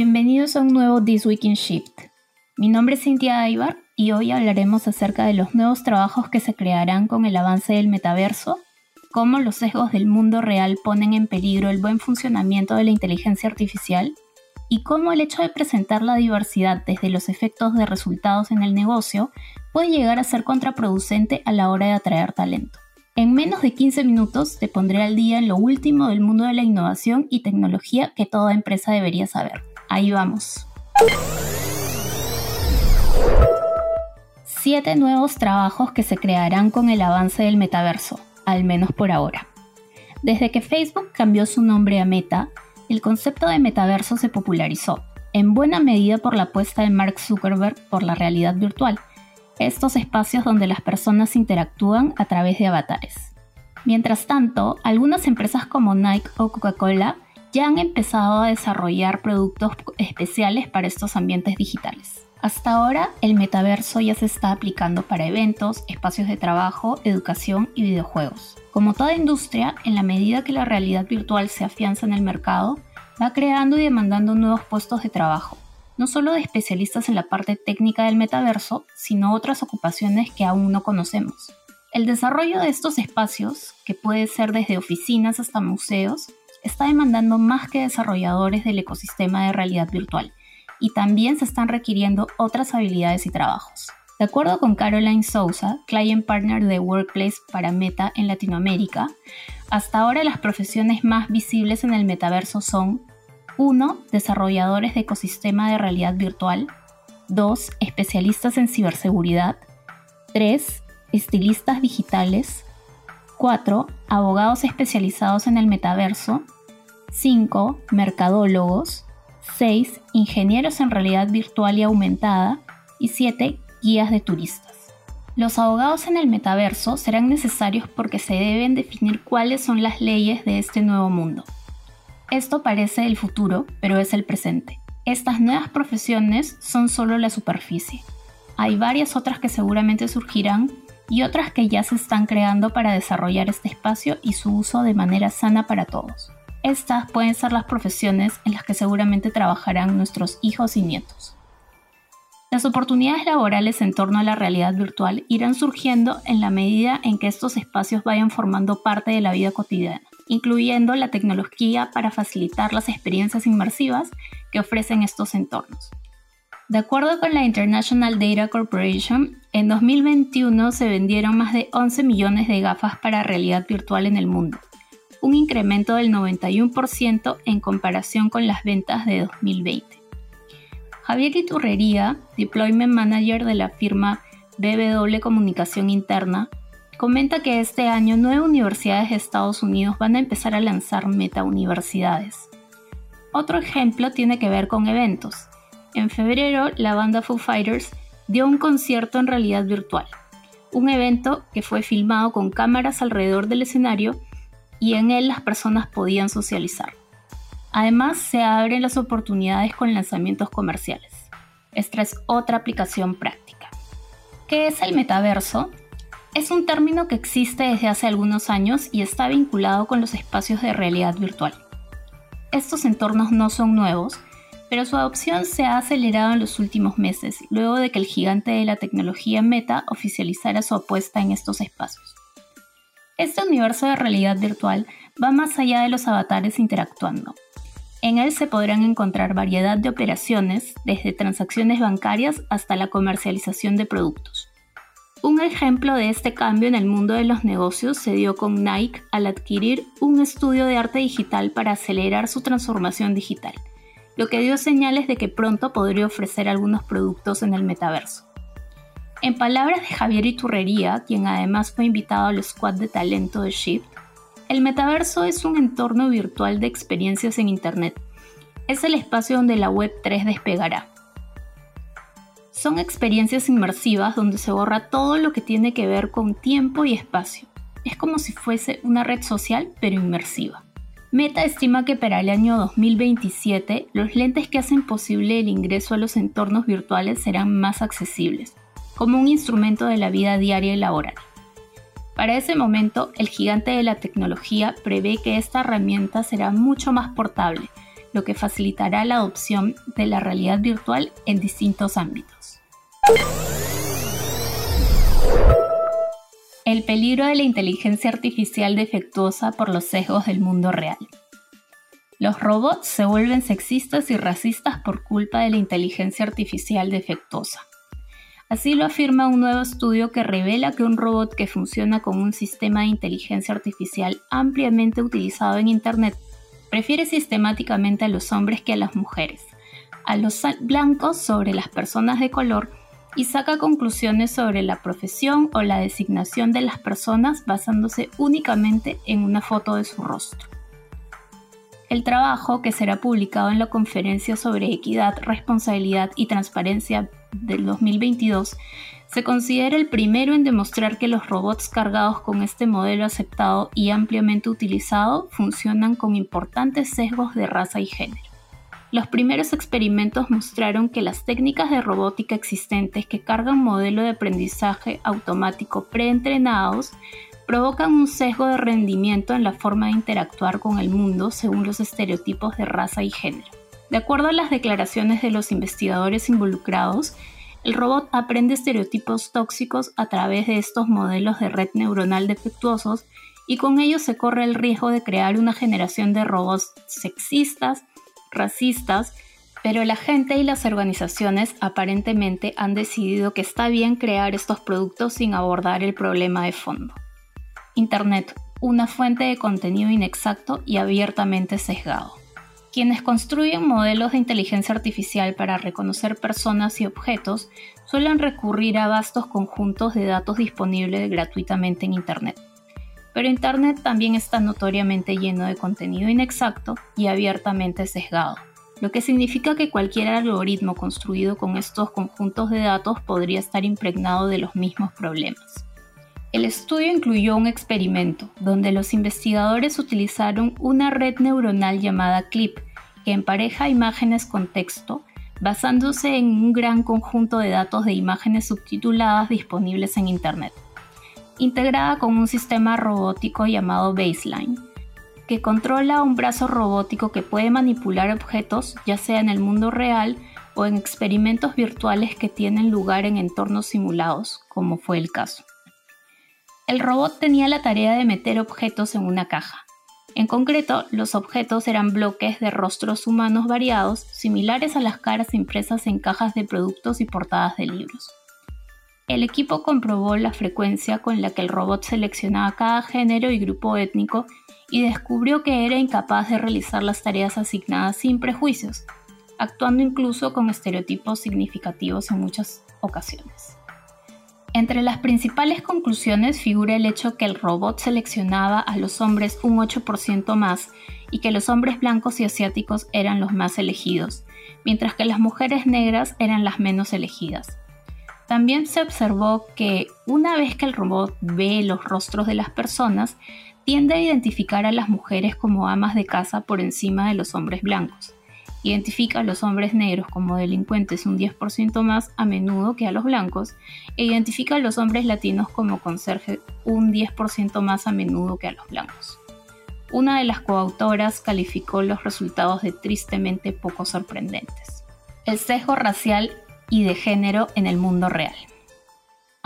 Bienvenidos a un nuevo This Week in Shift. Mi nombre es Cintia Aybar y hoy hablaremos acerca de los nuevos trabajos que se crearán con el avance del metaverso, cómo los sesgos del mundo real ponen en peligro el buen funcionamiento de la inteligencia artificial y cómo el hecho de presentar la diversidad desde los efectos de resultados en el negocio puede llegar a ser contraproducente a la hora de atraer talento. En menos de 15 minutos te pondré al día en lo último del mundo de la innovación y tecnología que toda empresa debería saber. Ahí vamos. 7 nuevos trabajos que se crearán con el avance del metaverso, al menos por ahora. Desde que Facebook cambió su nombre a Meta, el concepto de metaverso se popularizó, en buena medida por la apuesta de Mark Zuckerberg por la realidad virtual estos espacios donde las personas interactúan a través de avatares. Mientras tanto, algunas empresas como Nike o Coca-Cola ya han empezado a desarrollar productos especiales para estos ambientes digitales. Hasta ahora, el metaverso ya se está aplicando para eventos, espacios de trabajo, educación y videojuegos. Como toda industria, en la medida que la realidad virtual se afianza en el mercado, va creando y demandando nuevos puestos de trabajo, no solo de especialistas en la parte técnica del metaverso, sino otras ocupaciones que aún no conocemos. El desarrollo de estos espacios, que puede ser desde oficinas hasta museos, está demandando más que desarrolladores del ecosistema de realidad virtual, y también se están requiriendo otras habilidades y trabajos. De acuerdo con Caroline Souza, Client Partner de Workplace para Meta en Latinoamérica, hasta ahora las profesiones más visibles en el metaverso son 1. Desarrolladores de ecosistema de realidad virtual. 2. Especialistas en ciberseguridad. 3. Estilistas digitales. 4. Abogados especializados en el metaverso. 5. Mercadólogos. 6. Ingenieros en realidad virtual y aumentada. Y 7. Guías de turistas. Los abogados en el metaverso serán necesarios porque se deben definir cuáles son las leyes de este nuevo mundo. Esto parece el futuro, pero es el presente. Estas nuevas profesiones son solo la superficie. Hay varias otras que seguramente surgirán y otras que ya se están creando para desarrollar este espacio y su uso de manera sana para todos. Estas pueden ser las profesiones en las que seguramente trabajarán nuestros hijos y nietos. Las oportunidades laborales en torno a la realidad virtual irán surgiendo en la medida en que estos espacios vayan formando parte de la vida cotidiana incluyendo la tecnología para facilitar las experiencias inmersivas que ofrecen estos entornos. De acuerdo con la International Data Corporation, en 2021 se vendieron más de 11 millones de gafas para realidad virtual en el mundo, un incremento del 91% en comparación con las ventas de 2020. Javier Iturrería, Deployment Manager de la firma BBW Comunicación Interna, comenta que este año nueve universidades de Estados Unidos van a empezar a lanzar meta-universidades. Otro ejemplo tiene que ver con eventos. En febrero, la banda Foo Fighters dio un concierto en realidad virtual, un evento que fue filmado con cámaras alrededor del escenario y en él las personas podían socializar. Además, se abren las oportunidades con lanzamientos comerciales. Esta es otra aplicación práctica. ¿Qué es el metaverso? Es un término que existe desde hace algunos años y está vinculado con los espacios de realidad virtual. Estos entornos no son nuevos, pero su adopción se ha acelerado en los últimos meses, luego de que el gigante de la tecnología Meta oficializara su apuesta en estos espacios. Este universo de realidad virtual va más allá de los avatares interactuando. En él se podrán encontrar variedad de operaciones, desde transacciones bancarias hasta la comercialización de productos. Un ejemplo de este cambio en el mundo de los negocios se dio con Nike al adquirir un estudio de arte digital para acelerar su transformación digital, lo que dio señales de que pronto podría ofrecer algunos productos en el metaverso. En palabras de Javier Iturrería, quien además fue invitado al squad de talento de Shift, el metaverso es un entorno virtual de experiencias en Internet. Es el espacio donde la Web 3 despegará son experiencias inmersivas donde se borra todo lo que tiene que ver con tiempo y espacio. Es como si fuese una red social, pero inmersiva. Meta estima que para el año 2027 los lentes que hacen posible el ingreso a los entornos virtuales serán más accesibles, como un instrumento de la vida diaria y laboral. Para ese momento, el gigante de la tecnología prevé que esta herramienta será mucho más portable, lo que facilitará la adopción de la realidad virtual en distintos ámbitos. El peligro de la inteligencia artificial defectuosa por los sesgos del mundo real. Los robots se vuelven sexistas y racistas por culpa de la inteligencia artificial defectuosa. Así lo afirma un nuevo estudio que revela que un robot que funciona con un sistema de inteligencia artificial ampliamente utilizado en Internet prefiere sistemáticamente a los hombres que a las mujeres, a los blancos sobre las personas de color y saca conclusiones sobre la profesión o la designación de las personas basándose únicamente en una foto de su rostro. El trabajo, que será publicado en la Conferencia sobre Equidad, Responsabilidad y Transparencia del 2022, se considera el primero en demostrar que los robots cargados con este modelo aceptado y ampliamente utilizado funcionan con importantes sesgos de raza y género. Los primeros experimentos mostraron que las técnicas de robótica existentes que cargan modelo de aprendizaje automático preentrenados provocan un sesgo de rendimiento en la forma de interactuar con el mundo según los estereotipos de raza y género. De acuerdo a las declaraciones de los investigadores involucrados, el robot aprende estereotipos tóxicos a través de estos modelos de red neuronal defectuosos y con ello se corre el riesgo de crear una generación de robots sexistas, racistas, pero la gente y las organizaciones aparentemente han decidido que está bien crear estos productos sin abordar el problema de fondo. Internet, una fuente de contenido inexacto y abiertamente sesgado. Quienes construyen modelos de inteligencia artificial para reconocer personas y objetos suelen recurrir a vastos conjuntos de datos disponibles gratuitamente en Internet. Pero Internet también está notoriamente lleno de contenido inexacto y abiertamente sesgado, lo que significa que cualquier algoritmo construido con estos conjuntos de datos podría estar impregnado de los mismos problemas. El estudio incluyó un experimento donde los investigadores utilizaron una red neuronal llamada CLIP que empareja imágenes con texto basándose en un gran conjunto de datos de imágenes subtituladas disponibles en Internet, integrada con un sistema robótico llamado Baseline, que controla un brazo robótico que puede manipular objetos ya sea en el mundo real o en experimentos virtuales que tienen lugar en entornos simulados, como fue el caso. El robot tenía la tarea de meter objetos en una caja. En concreto, los objetos eran bloques de rostros humanos variados, similares a las caras impresas en cajas de productos y portadas de libros. El equipo comprobó la frecuencia con la que el robot seleccionaba cada género y grupo étnico y descubrió que era incapaz de realizar las tareas asignadas sin prejuicios, actuando incluso con estereotipos significativos en muchas ocasiones. Entre las principales conclusiones figura el hecho que el robot seleccionaba a los hombres un 8% más y que los hombres blancos y asiáticos eran los más elegidos, mientras que las mujeres negras eran las menos elegidas. También se observó que una vez que el robot ve los rostros de las personas, tiende a identificar a las mujeres como amas de casa por encima de los hombres blancos identifica a los hombres negros como delincuentes un 10% más a menudo que a los blancos, e identifica a los hombres latinos como conserje un 10% más a menudo que a los blancos. Una de las coautoras calificó los resultados de tristemente poco sorprendentes. El sesgo racial y de género en el mundo real.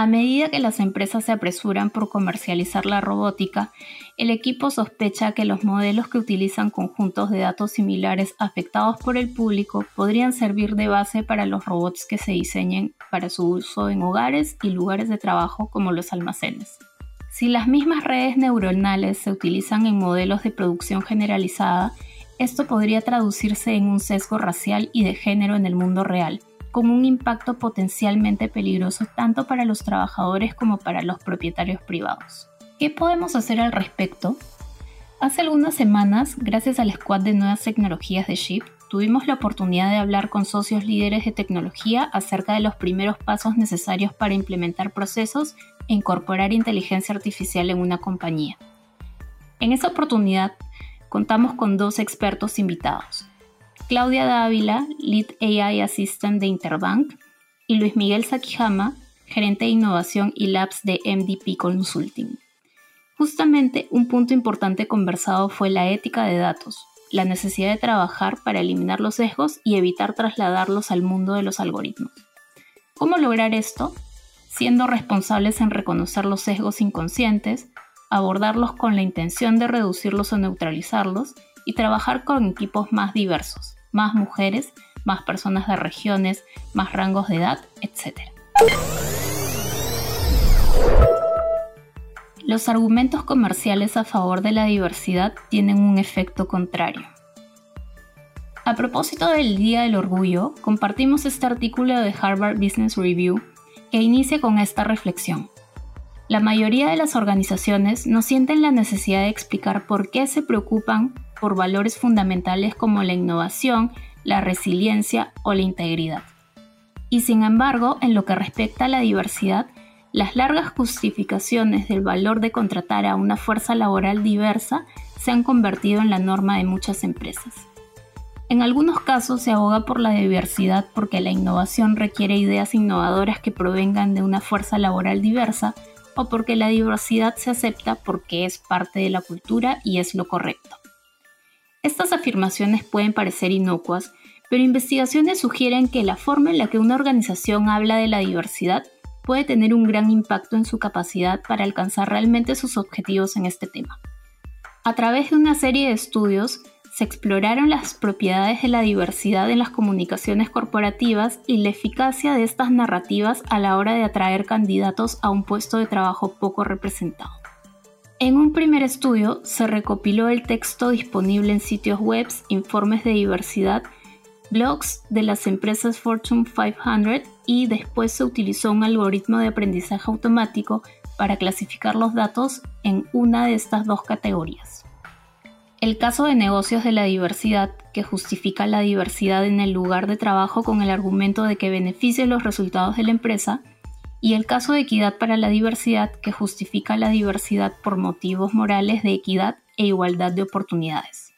A medida que las empresas se apresuran por comercializar la robótica, el equipo sospecha que los modelos que utilizan conjuntos de datos similares afectados por el público podrían servir de base para los robots que se diseñen para su uso en hogares y lugares de trabajo como los almacenes. Si las mismas redes neuronales se utilizan en modelos de producción generalizada, esto podría traducirse en un sesgo racial y de género en el mundo real, con un impacto potencialmente peligroso tanto para los trabajadores como para los propietarios privados. ¿Qué podemos hacer al respecto? Hace algunas semanas, gracias al squad de nuevas tecnologías de SHIP, tuvimos la oportunidad de hablar con socios líderes de tecnología acerca de los primeros pasos necesarios para implementar procesos e incorporar inteligencia artificial en una compañía. En esa oportunidad, contamos con dos expertos invitados, Claudia Dávila, Lead AI Assistant de Interbank, y Luis Miguel Sakijama, gerente de innovación y labs de MDP Consulting. Justamente un punto importante conversado fue la ética de datos, la necesidad de trabajar para eliminar los sesgos y evitar trasladarlos al mundo de los algoritmos. ¿Cómo lograr esto? Siendo responsables en reconocer los sesgos inconscientes, abordarlos con la intención de reducirlos o neutralizarlos y trabajar con equipos más diversos, más mujeres, más personas de regiones, más rangos de edad, etc. Los argumentos comerciales a favor de la diversidad tienen un efecto contrario. A propósito del Día del Orgullo, compartimos este artículo de Harvard Business Review que inicia con esta reflexión. La mayoría de las organizaciones no sienten la necesidad de explicar por qué se preocupan por valores fundamentales como la innovación, la resiliencia o la integridad. Y sin embargo, en lo que respecta a la diversidad, las largas justificaciones del valor de contratar a una fuerza laboral diversa se han convertido en la norma de muchas empresas. En algunos casos se aboga por la diversidad porque la innovación requiere ideas innovadoras que provengan de una fuerza laboral diversa o porque la diversidad se acepta porque es parte de la cultura y es lo correcto. Estas afirmaciones pueden parecer inocuas, pero investigaciones sugieren que la forma en la que una organización habla de la diversidad puede tener un gran impacto en su capacidad para alcanzar realmente sus objetivos en este tema. A través de una serie de estudios, se exploraron las propiedades de la diversidad en las comunicaciones corporativas y la eficacia de estas narrativas a la hora de atraer candidatos a un puesto de trabajo poco representado. En un primer estudio se recopiló el texto disponible en sitios web, informes de diversidad blogs de las empresas Fortune 500 y después se utilizó un algoritmo de aprendizaje automático para clasificar los datos en una de estas dos categorías. El caso de negocios de la diversidad, que justifica la diversidad en el lugar de trabajo con el argumento de que beneficie los resultados de la empresa, y el caso de equidad para la diversidad, que justifica la diversidad por motivos morales de equidad e igualdad de oportunidades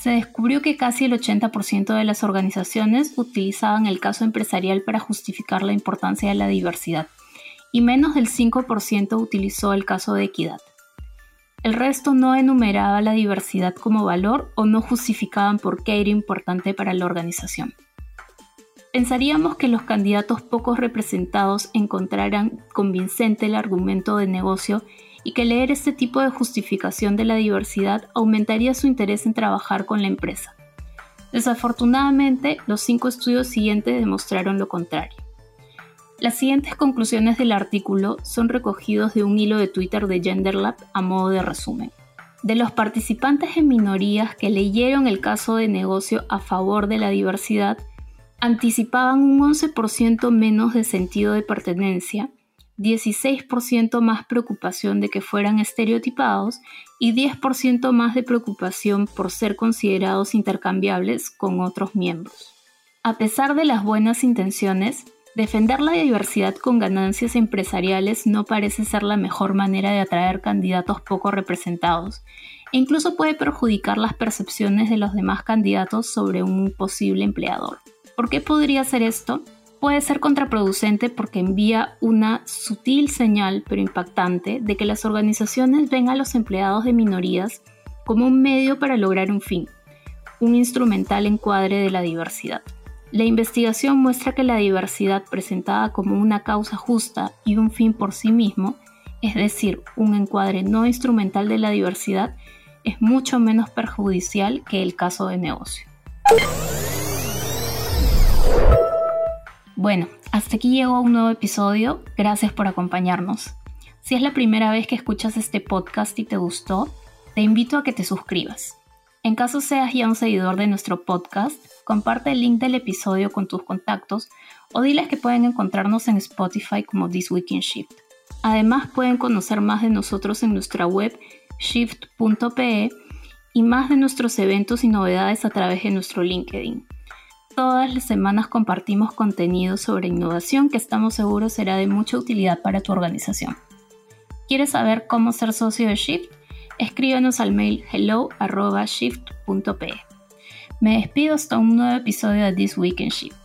se descubrió que casi el 80% de las organizaciones utilizaban el caso empresarial para justificar la importancia de la diversidad y menos del 5% utilizó el caso de equidad. El resto no enumeraba la diversidad como valor o no justificaban por qué era importante para la organización. Pensaríamos que los candidatos pocos representados encontraran convincente el argumento de negocio y que leer este tipo de justificación de la diversidad aumentaría su interés en trabajar con la empresa. Desafortunadamente, los cinco estudios siguientes demostraron lo contrario. Las siguientes conclusiones del artículo son recogidos de un hilo de Twitter de GenderLab a modo de resumen. De los participantes en minorías que leyeron el caso de negocio a favor de la diversidad, anticipaban un 11% menos de sentido de pertenencia 16% más preocupación de que fueran estereotipados y 10% más de preocupación por ser considerados intercambiables con otros miembros. A pesar de las buenas intenciones, defender la diversidad con ganancias empresariales no parece ser la mejor manera de atraer candidatos poco representados e incluso puede perjudicar las percepciones de los demás candidatos sobre un posible empleador. ¿Por qué podría ser esto? puede ser contraproducente porque envía una sutil señal pero impactante de que las organizaciones ven a los empleados de minorías como un medio para lograr un fin, un instrumental encuadre de la diversidad. La investigación muestra que la diversidad presentada como una causa justa y un fin por sí mismo, es decir, un encuadre no instrumental de la diversidad, es mucho menos perjudicial que el caso de negocio. Bueno, hasta aquí llegó un nuevo episodio. Gracias por acompañarnos. Si es la primera vez que escuchas este podcast y te gustó, te invito a que te suscribas. En caso seas ya un seguidor de nuestro podcast, comparte el link del episodio con tus contactos o diles que pueden encontrarnos en Spotify como This Week in Shift. Además, pueden conocer más de nosotros en nuestra web shift.pe y más de nuestros eventos y novedades a través de nuestro LinkedIn. Todas las semanas compartimos contenido sobre innovación que estamos seguros será de mucha utilidad para tu organización. ¿Quieres saber cómo ser socio de Shift? Escríbenos al mail hello.shift.pe. Me despido hasta un nuevo episodio de This Week in Shift.